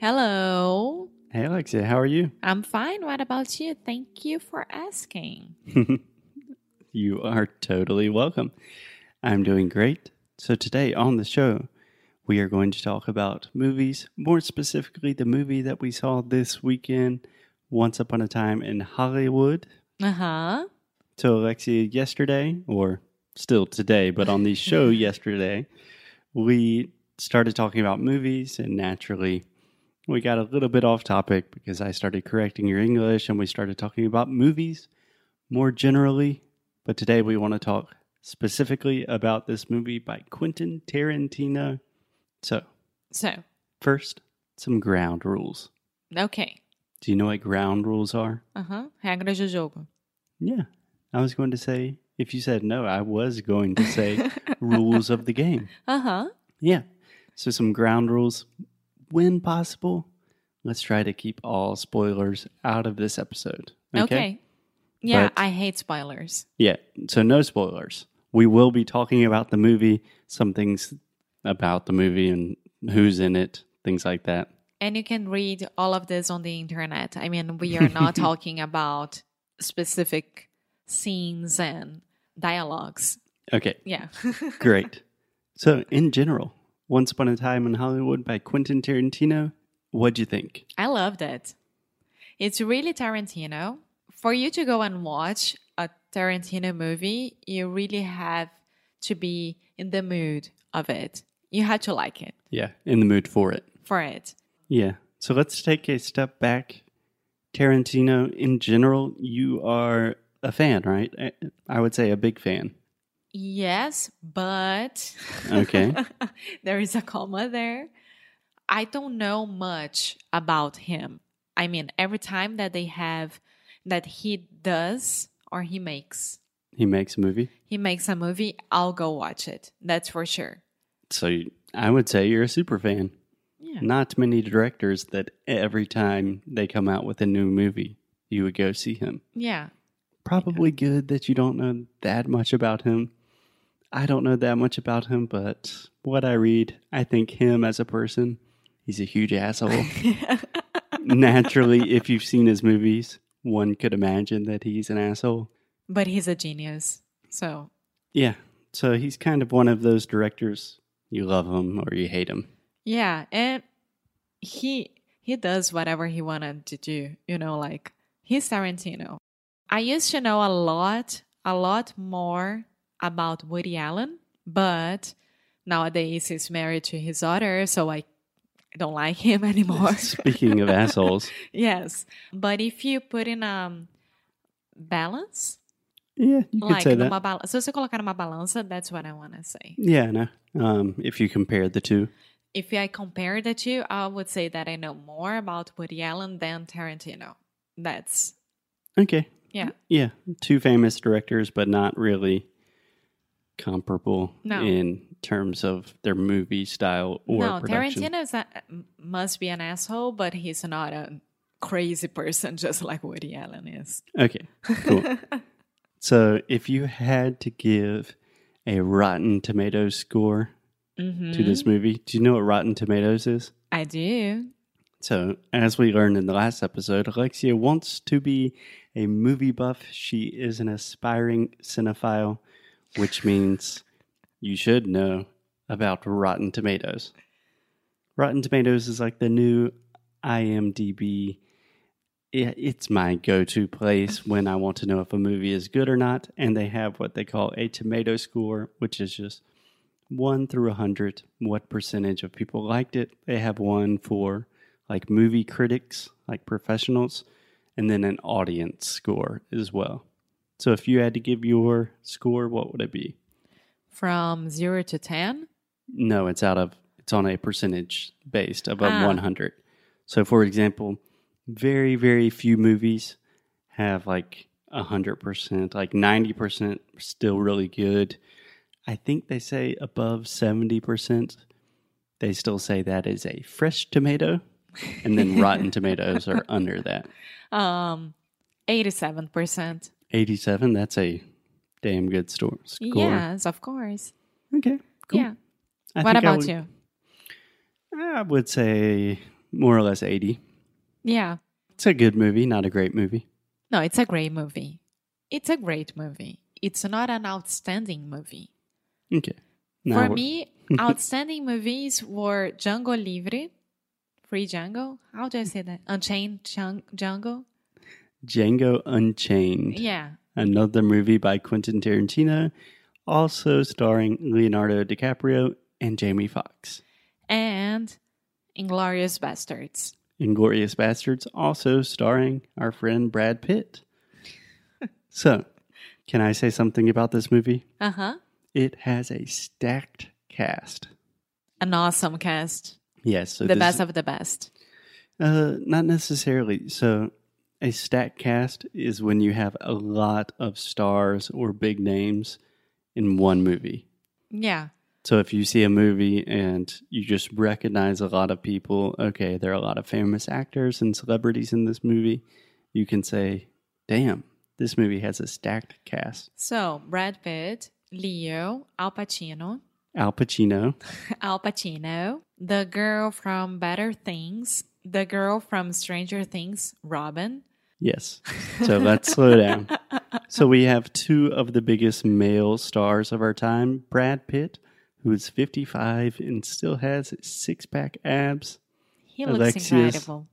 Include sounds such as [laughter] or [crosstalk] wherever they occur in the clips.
Hello. Hey, Alexia, how are you? I'm fine. What about you? Thank you for asking. [laughs] You are totally welcome. I'm doing great. So, today on the show, we are going to talk about movies, more specifically, the movie that we saw this weekend, Once Upon a Time in Hollywood. Uh huh. So, Alexia, yesterday, or still today, but on the [laughs] show yesterday, we started talking about movies, and naturally, we got a little bit off topic because I started correcting your English and we started talking about movies more generally. But today, we want to talk specifically about this movie by Quentin Tarantino. So, So, first, some ground rules. okay. Do you know what ground rules are? Uh huh. Regras do jogo. Yeah. I was going to say, if you said no, I was going to say [laughs] rules of the game. Uh huh. Yeah. So, some ground rules. When possible, let's try to keep all spoilers out of this episode. Okay. Yeah, But- I hate spoilers. Yeah. So, no spoilers. We will be talking about the movie, some things about the movie and who's in it, things like that. And you can read all of this on the internet. I mean, we are not [laughs] talking about specific scenes and dialogues. Okay. Yeah. [laughs] Great. So, in general, Once Upon a Time in Hollywood by Quentin Tarantino, what'd you think? I loved it. It's really Tarantino. For you to go and watch a Tarantino movie, you really have to be in the mood of it. You had to like it Yeah, in the mood for it. for it. Yeah. So let's take a step back. Tarantino, in general, you are a fan, right? I- I would say a big fan. Yes, but [laughs] Okay. there is a comma there. I don't know much about him. I mean, every time that they have that he does or he makes He makes a movie. he makes a movie, I'll go watch it. That's for sure. So you- I would say you're a super fan. Yeah. Not many directors that every time they come out with a new movie, you would go see him. Yeah. Probably good that you don't know that much about him. I don't know that much about him, but what I read, I think him as a person, he's a huge asshole. [laughs] Naturally, if you've seen his movies, one could imagine that he's an asshole. but he's a genius. So, Yeah. So he's kind of one of those directors. You love him or you hate him. yeah, and he he does whatever he wanted to do, you know, like he's Tarantino. I used to know a lot, a lot more about Woody Allen, but nowadays he's married to his daughter, so I don't like him [laughs] anymore. [laughs] Speaking of assholes, [laughs] yes, but if you put in um balance, yeah, you could like say numa that. balança, se colocar numa balança, that's what I want to say. Yeah, no. Um, if you compare the two, If I compare the two, I would say that I know more about Woody Allen than Tarantino. That's okay, yeah. yeah, two famous directors, but not really comparable No. in terms of their movie style or no, production. Tarantino a, must be an asshole, but he's not a crazy person [laughs] just like Woody Allen is. Okay, cool. [laughs] so, if you had to give a Rotten Tomatoes score hmm to this movie, do you know what Rotten Tomatoes is? I do. So, as we learned in the last episode, Alexia wants to be a movie buff. She is an aspiring cinephile, which means you should know about Rotten Tomatoes. Rotten Tomatoes is like the new IMDb. It's my go to place when I want to know if a movie is good or not. And they have what they call a tomato score, which is just 1 through 100, what percentage of people liked it. They have one for like movie critics, like professionals, and then an audience score as well. So if you had to give your score, what would it be? From zero to 10. No, it's out of it's on a percentage based above Ah. 100. So for example, very very few movies have like 100%, like 90% still really good. I think they say above 70%. They still say that is a fresh tomato and then [laughs] rotten tomatoes are under that. Um, 87%. 87, that's a damn good store, score. Yes, of course. Okay. Cool. Yeah. I what think I about would- you? I would say more or less 80. Yeah. It's a good movie, not a great movie. No, it's a great movie. It's a great movie. It's not an outstanding movie. Okay. Now For me, [laughs] outstanding movies were Django Livre, Free Django. How do I say that? Unchained Django. Django Unchained, Yeah. another movie by Quentin Tarantino, also starring Leonardo DiCaprio and Jamie Foxx. And Inglorious Bastards. Inglorious Bastards, also starring our friend Brad Pitt. [laughs] so, can I say something about this movie? Uh huh. It has a stacked cast. An awesome cast. Yes, so the best of the best. Uh, not necessarily. So, a stacked cast is when you have a lot of stars or big names in one movie. Yeah. So, if you see a movie and you just recognize a lot of people, okay, there are a lot of famous actors and celebrities in this movie, you can say, damn, this movie has a stacked cast. So, Brad Pitt, Leo, Al Pacino, Al Pacino, [laughs] Al Pacino, the girl from Better Things, the girl from Stranger Things, Robin. Yes. So let's slow down. So we have two of the biggest male stars of our time Brad Pitt, who is 55 and still has six pack abs, He looks incredible.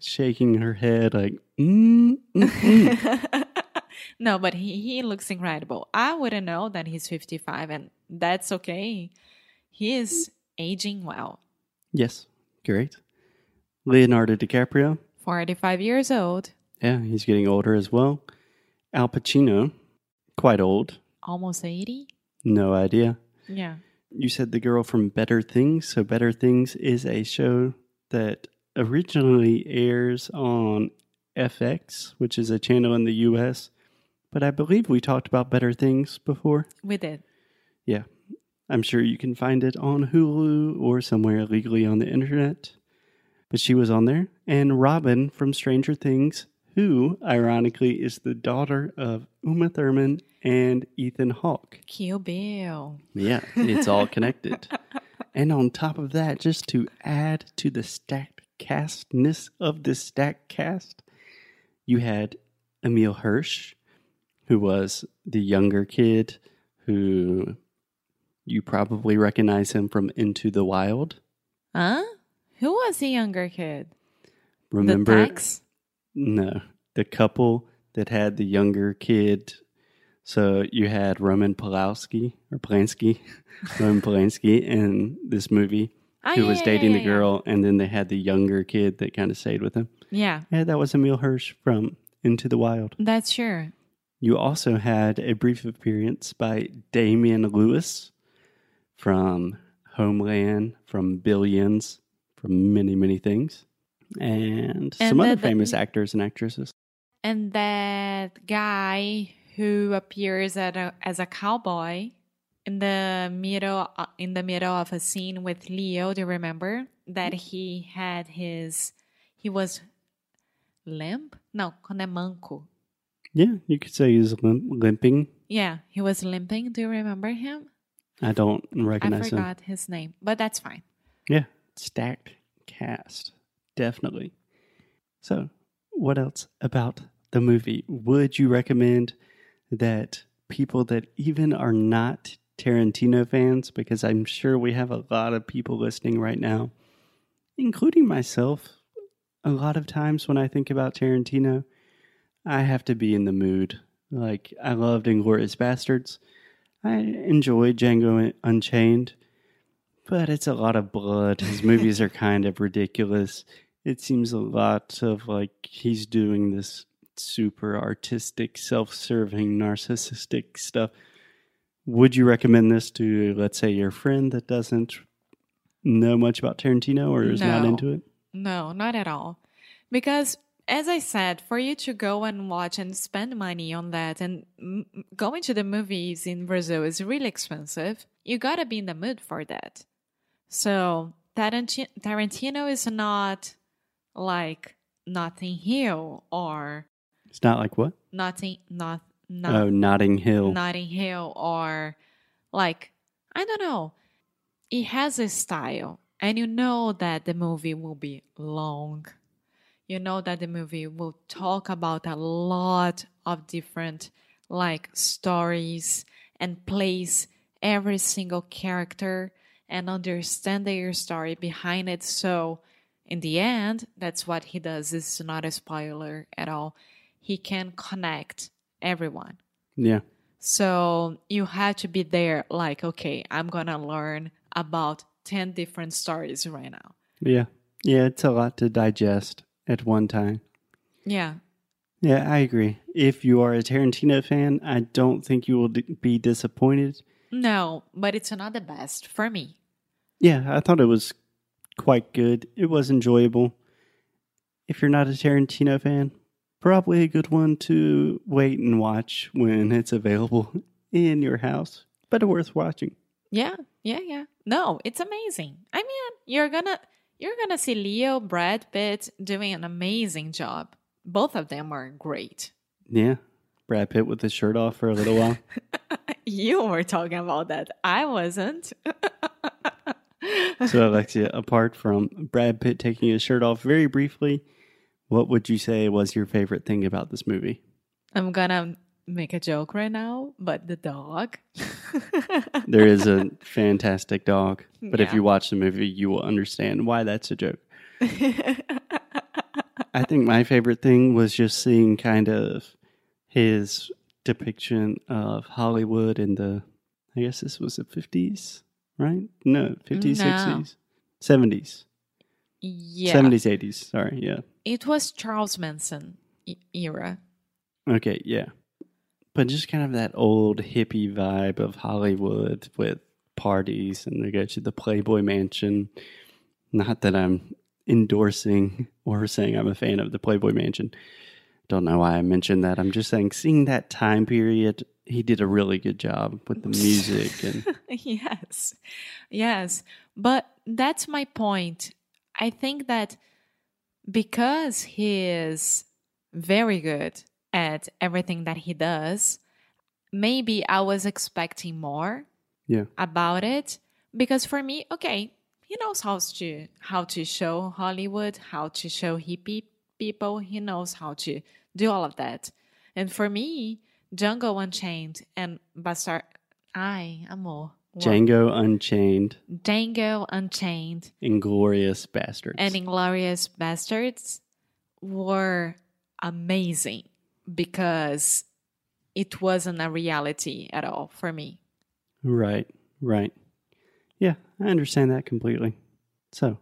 shaking her head like, mm, mm, mm. [laughs] no, but he, he looks incredible. I wouldn't know that he's 55, and that's okay. He is aging well. yes, great. Leonardo DiCaprio, 45 years old, yeah, he's getting older as well. Al Pacino, quite old, almost 80. no idea. Yeah. you said the girl from Better Things. So Better Things is a show that originally airs on FX, which is a channel in the US. But I believe we talked about Better Things before. We did. Yeah. I'm sure you can find it on Hulu or somewhere illegally on the internet. But she was on there. And Robin from Stranger Things, who, ironically, is the daughter of Uma Thurman and Ethan Hawke. Kill Bill. Yeah, it's all connected. [laughs] and on top of that, just to add to the stacked castness of this stacked cast, you had Emile Hirsch, who was the younger kid who you probably recognize him from Into the Wild. Huh? Who was the younger kid? Remember? The? No, the couple that had the younger kid. So you had Roman Polanski or Polanski, [laughs] Roman Polanski in this movie. Ah, who yeah, was yeah, dating yeah, the girl, and then they had the younger kid that kind of stayed with him. Yeah, Yeah, that was Emile Hirsch from Into the Wild. that's sure. You also had a brief appearance by Damian Lewis from Homeland, from Billions, from many, many things, and, And some other the- the- famous actors and actresses. And that guy who appears at a, as a cowboy in the middle uh, in the middle of a scene with Leo. Do you remember that he had his he was limp? No, quando é manco. Yeah, you could say he's limp, limping. Yeah, he was limping. Do you remember him? I don't recognize him. forgot his name, but that's fine. Yeah, stacked cast. Definitely. So, what else about the movie? Would you recommend that people that even are not Tarantino fans, because I'm sure we have a lot of people listening right now, including myself, a lot of times when I think about Tarantino, I have to be in the mood. Like, I loved Inglorious Bastards. I enjoyed Django Unchained but it's a lot of blood. His movies are kind of ridiculous. It seems a lot of like he's doing this super artistic, self serving, narcissistic stuff. Would you recommend this to, let's say, your friend that doesn't know much about Tarantino or is not into it? No, not at all. Because, as I said, for you to go and watch and spend money on that and m- going to the movies in Brazil is really expensive, you gotta be in the mood for that. So, Taranti- Tarantino is not like Notting Hill or It's not like what? Notting, not, oh, Notting Hill. Notting Hill or like, I don't know. It has a style. and you know that the movie will be long. You know that the movie will talk about a lot of different like stories and place every single character and understand their story behind it. So in the end, that's what he does. This is not a spoiler at all. He can connect everyone. Yeah. So you had to be there, like, okay, I'm gonna learn about 10 different stories right now. Yeah. Yeah, it's a lot to digest at one time. Yeah. Yeah, I agree. If you are a Tarantino fan, I don't think you will d- be disappointed. No, but it's not the best for me. Yeah, I thought it was quite good. It was enjoyable. If you're not a Tarantino fan, probably a good one to wait and watch when it's available [laughs] in your house, but worth watching. Yeah, yeah, yeah. No, it's amazing. I mean, you're gonna you're gonna see Leo, Brad Pitt doing an amazing job. Both of them are great. Yeah. Brad Pitt with his shirt off for a little while. [laughs] You were talking about that. I wasn't. [laughs] so, Alexia, apart from Brad Pitt taking his shirt off very briefly, what would you say was your favorite thing about this movie? I'm gonna make a joke right now, but the dog. [laughs] There is a fantastic dog, but if you watch the movie, you will understand why that's a joke. I think my favorite thing was just seeing kind of his depiction of Hollywood in the, I guess this was the 50s, right? No, 50s, No. 60s, 70s, yeah. 70s, 80s. Sorry, yeah. It was Charles Manson e- era. Okay, yeah. But just kind of that old hippie vibe of Hollywood with parties and they go to the Playboy Mansion. Not that I'm endorsing or saying I'm a fan of the Playboy Mansion. Don't know why I mentioned that. I'm just saying, seeing that time period, he did a really good job with the music [laughs] and yes. Yes. But that's my point. I think that because he is very good at everything that he does, maybe I was expecting more yeah, about it because for me, okay, he knows how to how to show Hollywood, how to show hippie people. He knows how to do all of that. And for me, Django Unchained and Bastard, I am amor, Django Unchained, Django Unchained Inglorious Bastards. and Inglorious Bastards were amazing because it wasn't a reality at all for me. Right, right. Yeah, I understand that completely. So,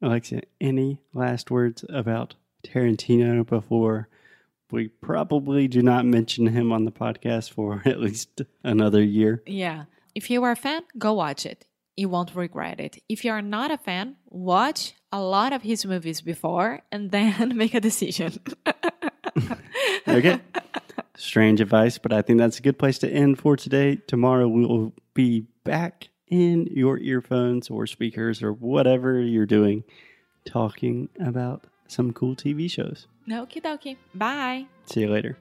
Alexia, any last words about Tarantino before we probably do not mention him on the podcast for [laughs] at least another year? Yeah. If you are a fan, go watch it. You won't regret it. If you are not a fan, watch a lot of his movies before and then [laughs] make a decision. [laughs] Okay. Strange advice, but I think that's a good place to end for today. Tomorrow we will be back in your earphones or speakers or whatever you're doing talking about some cool TV shows. Okie dokie. Bye. See you later.